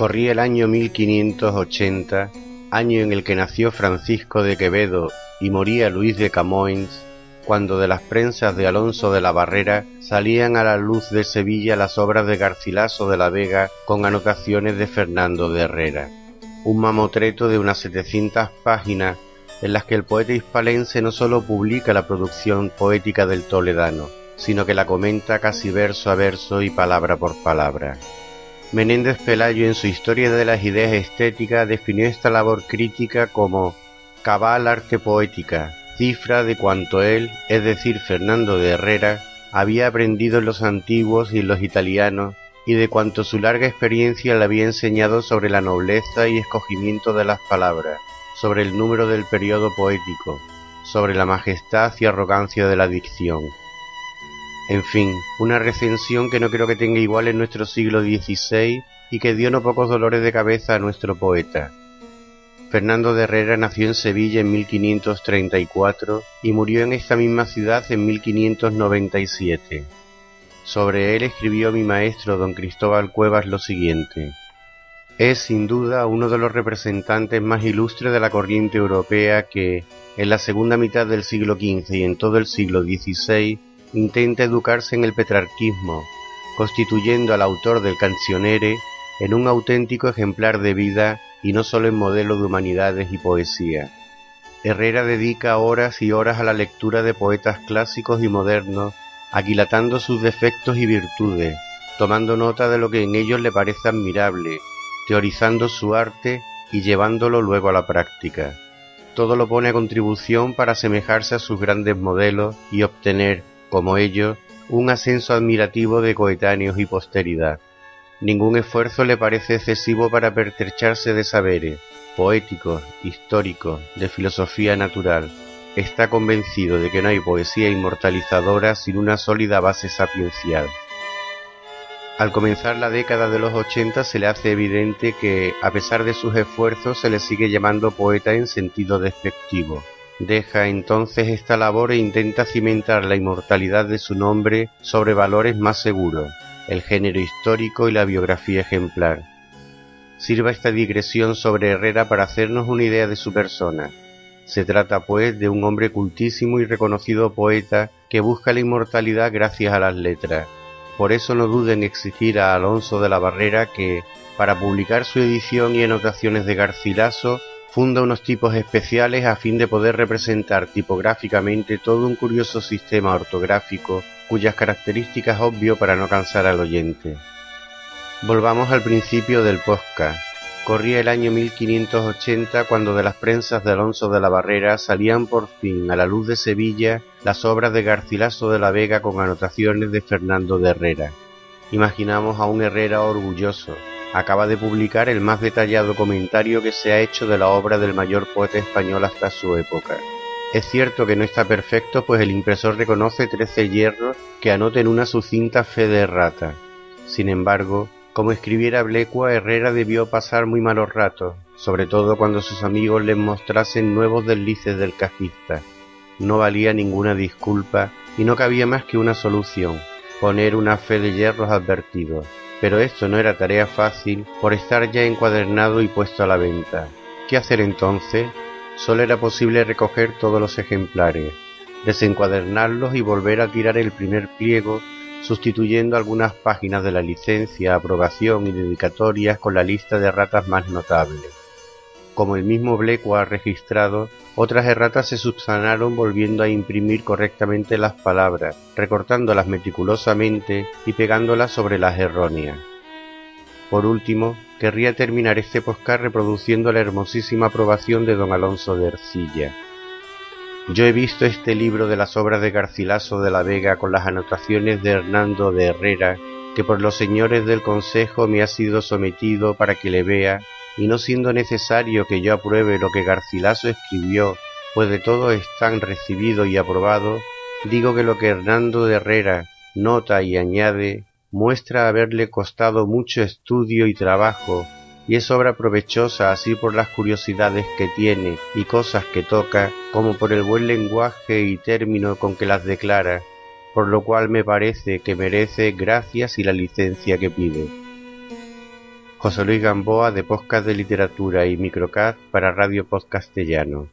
Corría el año 1580, año en el que nació Francisco de Quevedo y moría Luis de Camoens, cuando de las prensas de Alonso de la Barrera salían a la luz de Sevilla las obras de Garcilaso de la Vega con anotaciones de Fernando de Herrera. Un mamotreto de unas setecientas páginas en las que el poeta hispalense no sólo publica la producción poética del toledano, sino que la comenta casi verso a verso y palabra por palabra. Menéndez Pelayo en su Historia de las Ideas Estéticas definió esta labor crítica como cabal arte poética, cifra de cuanto él, es decir, Fernando de Herrera, había aprendido en los antiguos y en los italianos y de cuanto su larga experiencia le había enseñado sobre la nobleza y escogimiento de las palabras, sobre el número del periodo poético, sobre la majestad y arrogancia de la dicción. En fin, una recensión que no creo que tenga igual en nuestro siglo XVI y que dio no pocos dolores de cabeza a nuestro poeta. Fernando de Herrera nació en Sevilla en 1534 y murió en esta misma ciudad en 1597. Sobre él escribió mi maestro don Cristóbal Cuevas lo siguiente. Es sin duda uno de los representantes más ilustres de la corriente europea que, en la segunda mitad del siglo XV y en todo el siglo XVI, intenta educarse en el petrarquismo, constituyendo al autor del Cancionere en un auténtico ejemplar de vida y no solo en modelo de humanidades y poesía. Herrera dedica horas y horas a la lectura de poetas clásicos y modernos, aquilatando sus defectos y virtudes, tomando nota de lo que en ellos le parece admirable, teorizando su arte y llevándolo luego a la práctica. Todo lo pone a contribución para asemejarse a sus grandes modelos y obtener, como ellos, un ascenso admirativo de coetáneos y posteridad. Ningún esfuerzo le parece excesivo para pertrecharse de saberes, poéticos, históricos, de filosofía natural. Está convencido de que no hay poesía inmortalizadora sin una sólida base sapiencial. Al comenzar la década de los ochenta se le hace evidente que, a pesar de sus esfuerzos, se le sigue llamando poeta en sentido despectivo. Deja entonces esta labor e intenta cimentar la inmortalidad de su nombre sobre valores más seguros, el género histórico y la biografía ejemplar. Sirva esta digresión sobre Herrera para hacernos una idea de su persona. Se trata, pues, de un hombre cultísimo y reconocido poeta que busca la inmortalidad gracias a las letras. Por eso no duden en exigir a Alonso de la Barrera que, para publicar su edición y anotaciones de Garcilaso, funda unos tipos especiales a fin de poder representar tipográficamente todo un curioso sistema ortográfico cuyas características obvio para no cansar al oyente. Volvamos al principio del podcast. Corría el año 1580 cuando de las prensas de Alonso de la Barrera salían por fin a la luz de Sevilla las obras de Garcilaso de la Vega con anotaciones de Fernando de Herrera. Imaginamos a un Herrera orgulloso, acaba de publicar el más detallado comentario que se ha hecho de la obra del mayor poeta español hasta su época. Es cierto que no está perfecto, pues el impresor reconoce trece hierros que anoten una sucinta fe de errata. Sin embargo, como escribiera Blecua, Herrera debió pasar muy malos ratos, sobre todo cuando sus amigos les mostrasen nuevos deslices del cajista. No valía ninguna disculpa y no cabía más que una solución, poner una fe de hierros advertidos pero esto no era tarea fácil por estar ya encuadernado y puesto a la venta. ¿Qué hacer entonces? Solo era posible recoger todos los ejemplares, desencuadernarlos y volver a tirar el primer pliego, sustituyendo algunas páginas de la licencia, aprobación y dedicatorias con la lista de ratas más notables. Como el mismo Bleco ha registrado, otras erratas se subsanaron volviendo a imprimir correctamente las palabras, recortándolas meticulosamente y pegándolas sobre las erróneas. Por último, querría terminar este poscar reproduciendo la hermosísima aprobación de don Alonso de Ercilla. Yo he visto este libro de las obras de Garcilaso de la Vega con las anotaciones de Hernando de Herrera, que por los señores del Consejo me ha sido sometido para que le vea y no siendo necesario que yo apruebe lo que Garcilaso escribió, pues de todo están recibido y aprobado, digo que lo que Hernando de Herrera nota y añade muestra haberle costado mucho estudio y trabajo, y es obra provechosa así por las curiosidades que tiene y cosas que toca, como por el buen lenguaje y término con que las declara, por lo cual me parece que merece gracias y la licencia que pide. José Luis Gamboa de Podcast de Literatura y Microcast para Radio Post Castellano.